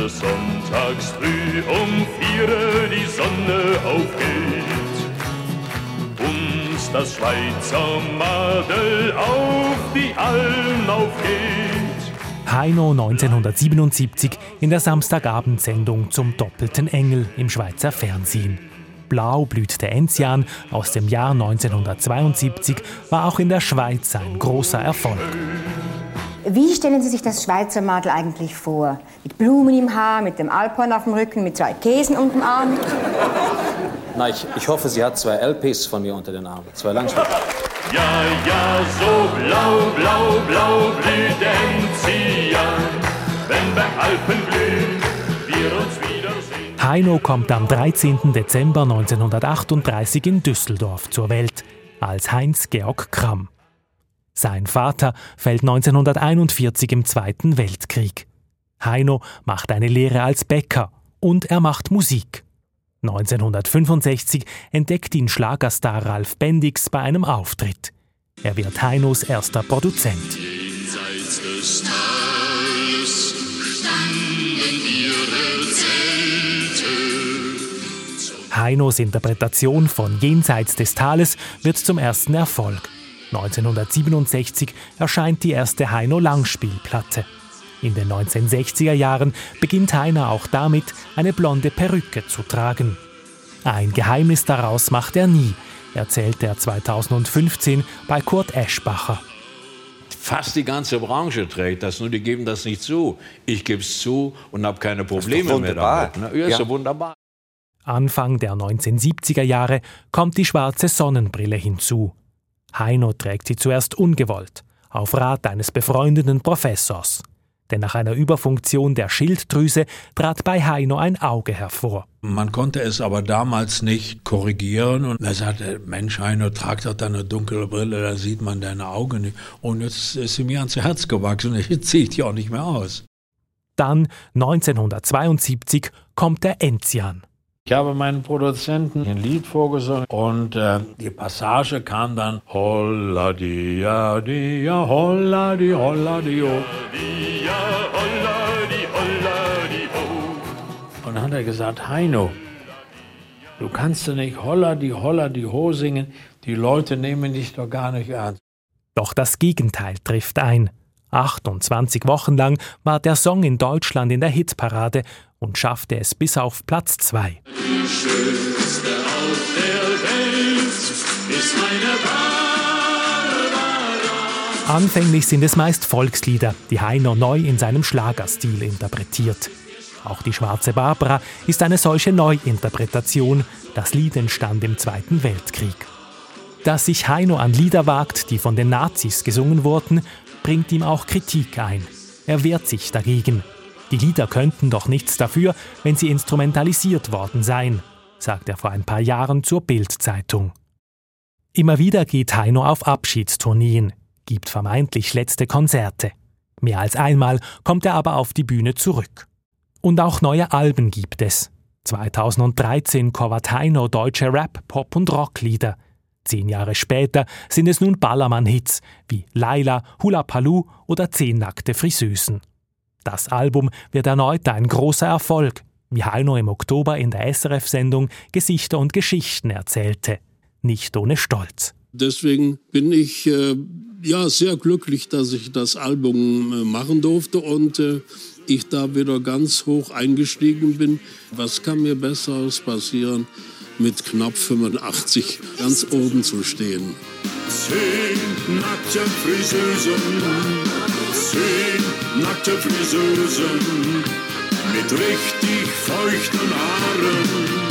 des Sonntags früh um vier die Sonne aufgeht und das Schweizer Madel auf die Alm aufgeht. Heino 1977 in der Samstagabendsendung zum Doppelten Engel im Schweizer Fernsehen. Blau blüht der Enzian aus dem Jahr 1972 war auch in der Schweiz ein großer Erfolg. Wie stellen Sie sich das Schweizer Madel eigentlich vor? Mit Blumen im Haar, mit dem Alphorn auf dem Rücken, mit zwei Käsen unter dem Arm? Na, ich, ich hoffe, sie hat zwei LPs von mir unter den Armen. Zwei Langstrecke. Ja, ja, so blau, blau, blau blüht Enzian, wenn bei Alpen blühen wir uns wiedersehen. Heino kommt am 13. Dezember 1938 in Düsseldorf zur Welt als Heinz-Georg Kramm. Sein Vater fällt 1941 im Zweiten Weltkrieg. Heino macht eine Lehre als Bäcker und er macht Musik. 1965 entdeckt ihn Schlagerstar Ralf Bendix bei einem Auftritt. Er wird Heinos erster Produzent. Jenseits des Tales standen ihre Zelte. Heinos Interpretation von Jenseits des Tales wird zum ersten Erfolg. 1967 erscheint die erste Heino Langspielplatte. In den 1960er Jahren beginnt Heiner auch damit, eine blonde Perücke zu tragen. Ein Geheimnis daraus macht er nie, erzählt er 2015 bei Kurt Eschbacher. Fast die ganze Branche trägt das, nur die geben das nicht zu. Ich gebe es zu und habe keine Probleme mehr damit. Ne? Ja, ist ja wunderbar. Anfang der 1970er Jahre kommt die schwarze Sonnenbrille hinzu. Heino trägt sie zuerst ungewollt, auf Rat eines befreundeten Professors. Denn nach einer Überfunktion der Schilddrüse trat bei Heino ein Auge hervor. Man konnte es aber damals nicht korrigieren und er sagte, Mensch Heino, trag doch deine dunkle Brille, da sieht man deine Augen nicht. Und jetzt ist sie mir ans Herz gewachsen und jetzt ziehe ich die auch nicht mehr aus. Dann, 1972, kommt der Enzian. Ich habe meinen Produzenten ein Lied vorgesungen und äh, die Passage kam dann Holla dia dia holla di holla di ho. Und dann hat er gesagt, Heino, du kannst ja nicht Holla die holla die ho singen, die Leute nehmen dich doch gar nicht ernst. Doch das Gegenteil trifft ein. 28 Wochen lang war der Song in Deutschland in der Hitparade und schaffte es bis auf Platz 2. Die schönste auf der Welt ist meine Barbara. Anfänglich sind es meist Volkslieder, die Heiner neu in seinem Schlagerstil interpretiert. Auch die Schwarze Barbara ist eine solche Neuinterpretation. Das Lied entstand im Zweiten Weltkrieg. Dass sich Heino an Lieder wagt, die von den Nazis gesungen wurden, bringt ihm auch Kritik ein. Er wehrt sich dagegen. Die Lieder könnten doch nichts dafür, wenn sie instrumentalisiert worden seien, sagt er vor ein paar Jahren zur Bild-Zeitung. Immer wieder geht Heino auf Abschiedstourneen, gibt vermeintlich letzte Konzerte. Mehr als einmal kommt er aber auf die Bühne zurück. Und auch neue Alben gibt es. 2013 covert Heino deutsche Rap, Pop und Rocklieder. Zehn Jahre später sind es nun Ballermann-Hits wie Laila, Hula Palu oder Zehn nackte Friseusen. Das Album wird erneut ein großer Erfolg, wie Heino im Oktober in der SRF-Sendung Gesichter und Geschichten erzählte. Nicht ohne Stolz. Deswegen bin ich äh, ja sehr glücklich, dass ich das Album äh, machen durfte und äh, ich da wieder ganz hoch eingestiegen bin. Was kann mir Besseres passieren, mit knapp 85 ganz oben zu stehen? Zehn nackte Friseusen, zehn nackte Friseusen mit richtig feuchten Haaren.